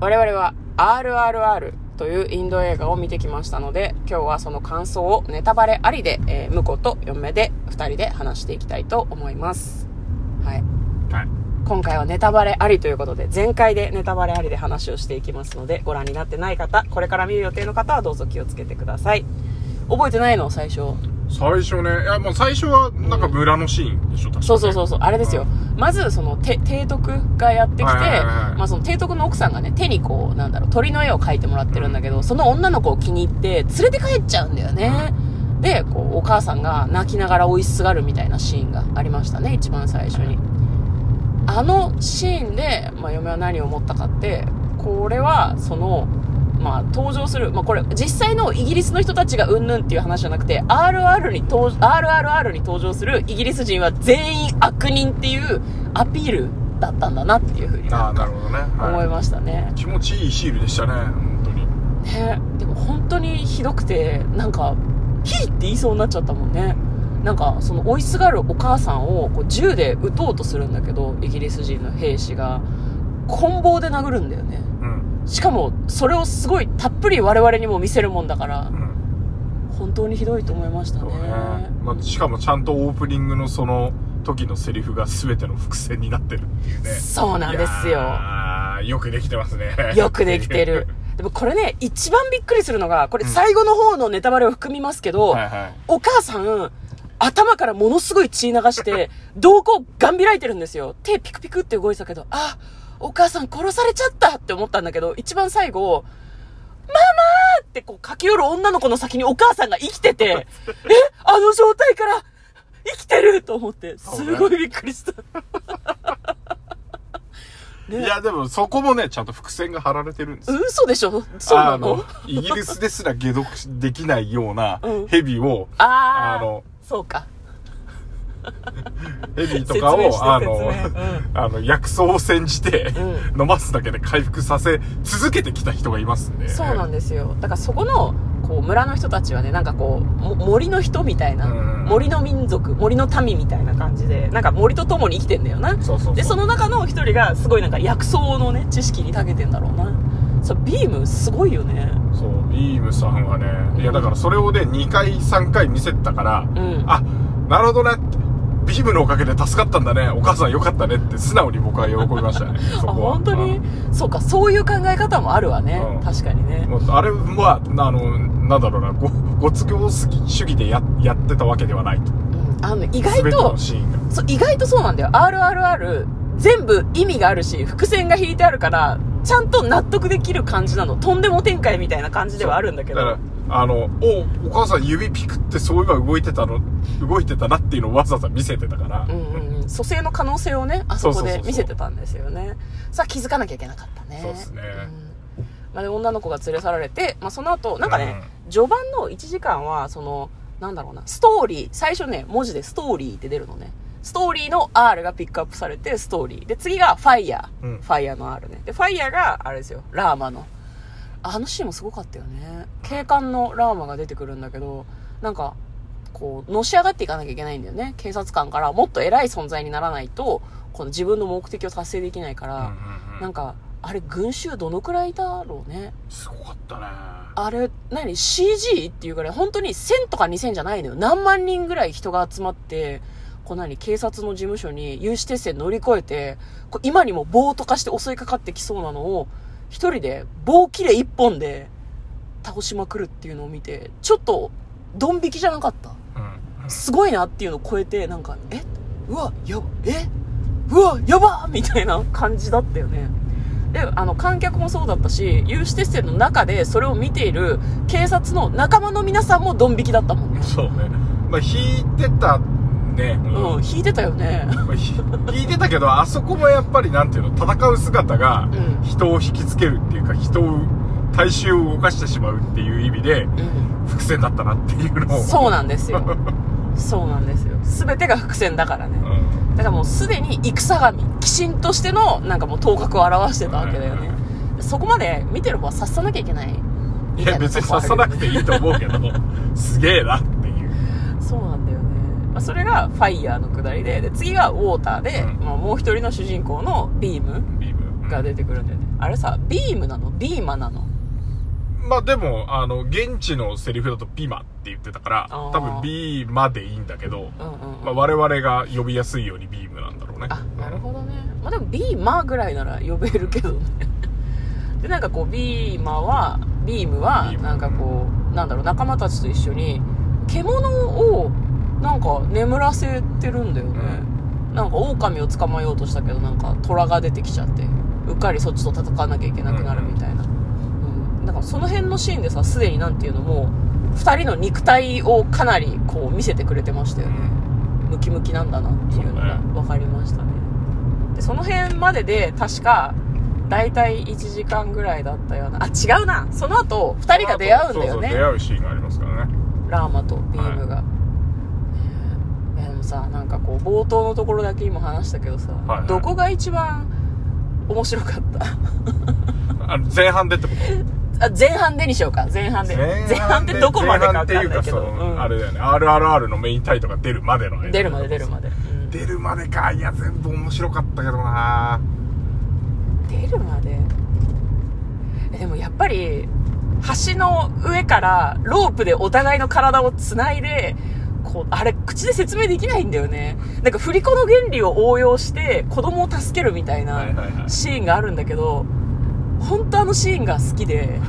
我々は RRR というインド映画を見てきましたので、今日はその感想をネタバレありで、えー、婿と嫁で2人で話していきたいと思います。はい。はい。今回はネタバレありということで、前回でネタバレありで話をしていきますので、ご覧になってない方、これから見る予定の方はどうぞ気をつけてください。覚えてないの？最初。最初ね、いや、もう最初は、なんか村のシーンでしょ、確かにそうそうそうそう、あれですよ。まず、その、て、提督がやってきて、はいはいはいまあその提督の奥さんがね、手にこう、なんだろう、鳥の絵を描いてもらってるんだけど、その女の子を気に入って、連れて帰っちゃうんだよね。で、こう、お母さんが泣きながら追いすがるみたいなシーンがありましたね、一番最初に。あのシーンで、まあ嫁は何を思ったかって、これは、その、まあ、登場する、まあ、これ、実際のイギリスの人たちがうんぬんっていう話じゃなくて、RR に登、RRR に登場するイギリス人は全員悪人っていうアピールだったんだなっていうふうにああ、なるほどね。はい。思いましたね。気持ちいいシールでしたね、本当に。ね、でも本当にひどくて、なんか、ヒーって言いそうになっちゃったもんね。なんか、その追いすがるお母さんをこう銃で撃とうとするんだけど、イギリス人の兵士が、棍棒で殴るんだよね。うん。しかも、それをすごいたっぷり我々にも見せるもんだからう、ん。本当にひどいと思いましたね。まあ、しかもちゃんとオープニングのその時のセリフが全ての伏線になってるっていうね。そうなんですよ。よくできてますね。よくできてる。でもこれね、一番びっくりするのが、これ最後の方のネタバレを含みますけど、はいはい。お母さん、頭からものすごい血流して、瞳孔ガン開いてるんですよ。手ピクピクって動いてたけど、あ、お母さん殺されちゃったって思ったんだけど、一番最後、ママー！ってこう駆け寄る女の子の先にお母さんが生きてて、え、あの状態から生きてると思って、すごいびっくりした。ね。いや、でもそこもね、ちゃんと伏線が張られてるんですよ。嘘でしょ？そうなの？イギリスですら解読できないようなうん。ヘビを、あー、あのそうか。ヘビとかを、あの、説明 あの、薬草を煎じて、う飲ますだけで回復させ続けてきた人がいますんで。そうなんですよ。だからそこの、こう、村の人たちはね、なんかこう、も森の人みたいな、うん森の民族、森の民みたいな感じで、なんか森と共に生きてんだよな。そうそうそうで、その中の一人が、すごいなんか薬草のね、知識に長けてんだろうな。そう、ビーム、すごいよね。そう、ビームさんはね、いやだからそれをね、2回3回見せたから、うん。あ、なるほどねって。ビームのおかげで助かったんだね。お母さんよかったねって素直に僕は喜びましたね。そ あ、こは。本当に？うんそうか、そういう考え方もあるわね。うん確かにね。あれは、あの、なんだろうな、ご、ご都合主義でや、やってたわけではないと。うん。あの、意外と、シーンが。そう、意外とそうなんだよ。RRR、全部意味があるし、伏線が引いてあるから、ちゃんと納得できる感じなの。とんでも展開みたいな感じではあるんだけど。あの、お、お母さん指ピクってそういえば動いてたの、動いてたなっていうのをわざわざ見せてたから。うんうんうん。蘇生の可能性をね、あそこで見せてたんですよね。さあ気づかなきゃいけなかったね。そうですねうんまあ、で女の子が連れ去られて、まあ、その後、なんかね、序盤の1時間は、その、なんだろうな、ストーリー、最初ね、文字でストーリーって出るのね。ストーリーの R がピックアップされて、ストーリー。で、次がファイヤー。うんファイヤーの R ね。で、ファイヤーが、あれですよ、ラーマの。あのシーンもすごかったよね。警官のラーマが出てくるんだけど、なんか、こう、のし上がっていかなきゃいけないんだよね。警察官からもっと偉い存在にならないと、この自分の目的を達成できないから、なんか、あれ、群衆どのくらいだろうね。すごかったね。あれ、何 ?CG っていうぐらい、本当に1000とか2000じゃないのよ。何万人ぐらい人が集まって、こう何？警察の事務所に有刺鉄線乗り越えて、こう今にも棒とかして襲いかかってきそうなのを、一人で棒切れ一本で倒しまくるっていうのを見て、ちょっと、ドン引きじゃなかった？うん。すごいなっていうのを超えて、なんか、え？うわ、やば、え？うわ、やばみたいな感じだったよね。で、あの、観客もそうだったし、有刺鉄線の中でそれを見ている警察の仲間の皆さんもドン引きだったもんね。そうね。まあ、引いてたね。ううん、引いてたよね。引いてたけど、あそこもやっぱりなんていうの、戦う姿がうん人を引きつけるっていうか、人を、大衆を動かしてしまうっていう意味で、うん。伏線だったなっていうのを。そうなんですよ。そうなんですよ。すべてが伏線だからね。うんだからもうすでに戦神、鬼神としてのなんかもう頭角を表してたわけだよね。そこまで見てる方は察さなきゃいけない。いや、別に刺さなくていいと思うけど、すげえなっていう。そうなんだよね。まあ、それがファイヤーの下りで、で、次がウォーターで、うんまあ、もう一人の主人公のビーム。ビーム。が出てくるんだよね。あれさ、ビームなの？ビーマなの？まあでも、あの、現地のセリフだとピマって言ってたから、多分ビーマでいいんだけど、うんうん、うん。まあ我々が呼びやすいようにビームなんだろうね。あ、なるほどね。まあでもビーマぐらいなら呼べるけどね。で、なんかこう、ビーマは、ビームはなんかこう、なんだろう、仲間たちと一緒に、獣を、なんか眠らせてるんだよね。なんか狼を捕まえようとしたけど、なんか虎が出てきちゃって、うっかりそっちと戦わなきゃいけなくなるみたいな。うん。なんかその辺のシーンでさ、すでになんていうのも、二人の肉体をかなりこう見せてくれてましたよね。ムキムキなんだなっていうのが分かりましたねでその辺までで確か大体1時間ぐらいだったようなあ違うなその後2人が出会うんだよねそうそう、出会うシーンがありますからね。ラーマとビームが、ねえいもさなんかこう冒頭のところだけ今話したけどさ、はいはい。どこが一番面白かった？あの前半でってこと？あ前半でにしようか。前半で。前半ってどこまでか分かんないけど、前半っていうかその、うん。あれだよね。RRR のメインタイトが出るまでの間出るまで出るまで、うん。出るまでか。いや全部面白かったけどな。出るまで？えでもやっぱり橋の上からロープでお互いの体をつないでこうあれ口で説明できないんだよね。なんか振り子の原理を応用して子供を助けるみたいはいなシーンがあるんだけど本当あのシーンが好きで。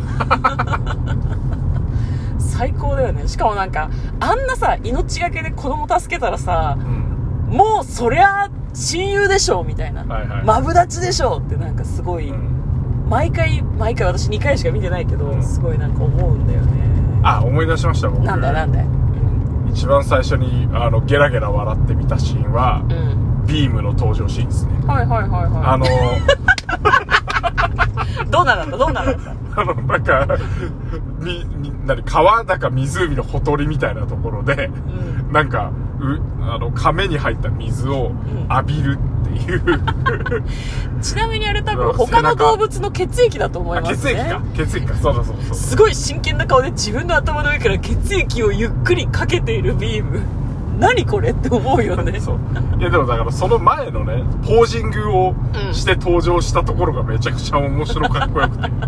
最高だよね。しかもなんかあんなさ命がけで子供助けたらさうん。もうそりゃ親友でしょみたいな、はいはい。マブダチでしょってなんかすごい、うん。毎回毎回私2回しか見てないけど、うん。すごいなんか思うんだよね。あ思い出しました僕。なんだよなんだ。よ一番最初にあのゲラゲラ笑ってみたシーンはうん、うん、ビームの登場シーンですね。はいはいはいはあのい どんなだった？どんなだった？あのなんかみみ何川だか湖のほとりみたいなところでうん。なんかうあの亀に入った水を浴びるっていう、ちなみにあれ多分うん他の動物の血液だと思いあますね。血液か。血液か。そうだそうだそうだ。すごい真剣な顔で自分の頭の上から血液をゆっくりかけているビーム。何これって思うよね。そう。いやでもだからその前のねポージングをして登場したところがめちゃくちゃ面白かっこよくて。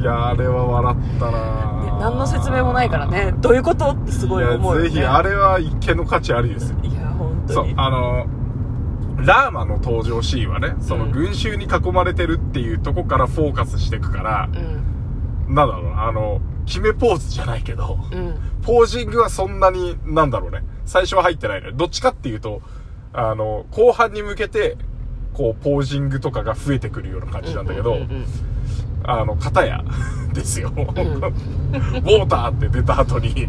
いやあれは笑ったなね何の説明もないからね。どういうことってすごい思うよ、ね、やぜひあれは一見の価値ありですよ。いや本当そうにあのラーマの登場シーンはねそのうん群衆に囲まれてるっていうとこからフォーカスしていくから、うんなんだろうなあの決めポーズじゃないけど、うんポージングはそんなに、なんだろうね。最初は入ってないのよ。どっちかっていうと、あの、後半に向けて、こう、ポージングとかが増えてくるような感じなんだけど、うんうんうんあの、片や、ですよ。ウォーターって出た後に、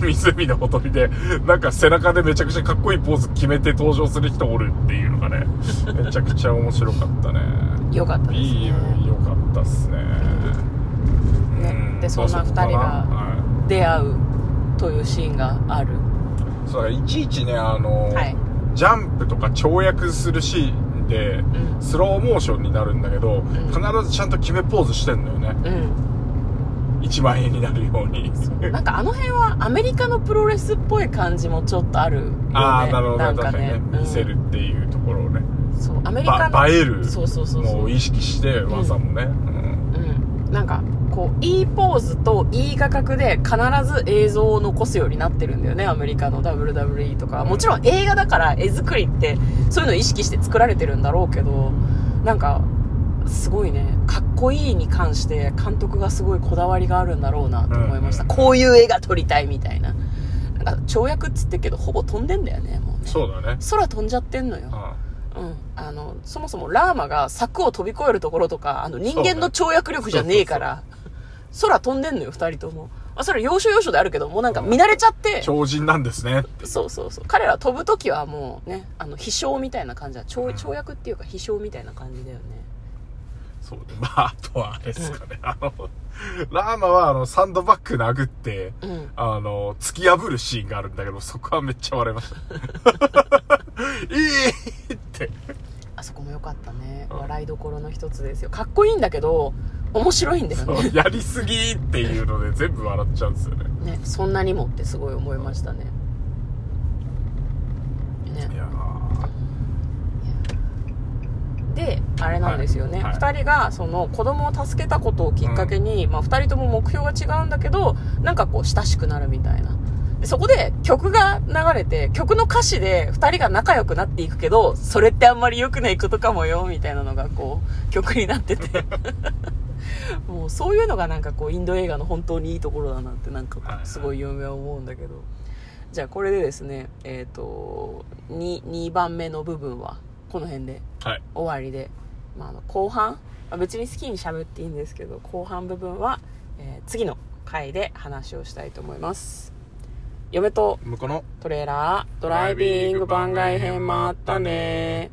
湖のほとりで、なんか背中でめちゃくちゃかっこいいポーズ決めて登場する人おるっていうのがね、めちゃくちゃ面白かったね。よかったですね。ビーム良かったっすね。ね。でそんなまあこか二人がはい。出会うというシーンがある。そうだいちいちねあの、はい。ジャンプとか跳躍するシーンでうん。スローモーションになるんだけど、ん。必ずちゃんと決めポーズしてんのよね。うん。1万円になるように。なんかあの辺はアメリカのプロレスっぽい感じもちょっとあるよね。ああなるほどね。んか確かにね。うん。見せるっていうところをね、そうアメリカのば映えるそうそうそうそう。のを意識して技もね、うん。うん、なんかこういいポーズといい画角で必ず映像を残すようになってるんだよねアメリカの WWE とか。もちろん映画だから絵作りってそういうのを意識して作られてるんだろうけどなんかすごいね。かっこいいに関して監督がすごいこだわりがあるんだろうなと思いました、うん。こういう絵が撮りたいみたいな。なんか跳躍っつってっけどほぼ飛んでんだよねもうね。そうだね。空飛んじゃってんのよ。あうん、あのそもそもラーマが柵を飛び越えるところとかあの人間の跳躍力じゃねえから、空飛んでんのよ2人とも、まあ、それ要所要所であるけどもうなんか見慣れちゃって、超人なんですねそうそうそう。彼ら飛ぶ時はもうねあの飛翔みたいな感じだ。跳跳躍っていうか飛翔みたいな感じだよね。そうね。まああとはあれですかね、あのラーマはあのサンドバッグ殴って、うん。あの、突き破るシーンがあるんだけど、そこはめっちゃ笑いました。いいって。あそこも良かったね。うん笑いどころの一つですよ。かっこいいんだけど面白いんだよね。やりすぎっていうので全部笑っちゃうんですよね。ねそんなにもってすごい思いましたね。ね。いやであれなんですよね、はい。2人がその子供を助けたことをきっかけに、まあ、2人とも目標が違うんだけどなんかこう親しくなるみたいな。でそこで曲が流れて曲の歌詞で2人が仲良くなっていくけどそれってあんまり良くないことかもよみたいなのがこう曲になってて もうそういうのがなんかこうインド映画の本当にいいところだなってなんかすごい嫁は思うんだけど、じゃあこれでですねえっ、と 2, 2番目の部分はこの辺ではい。終わりで、まあ、あの後半、まあ別に好きに喋っていいんですけど後半部分は、えー次の回で話をしたいと思います。嫁とトレーラードライビング番外編もあったね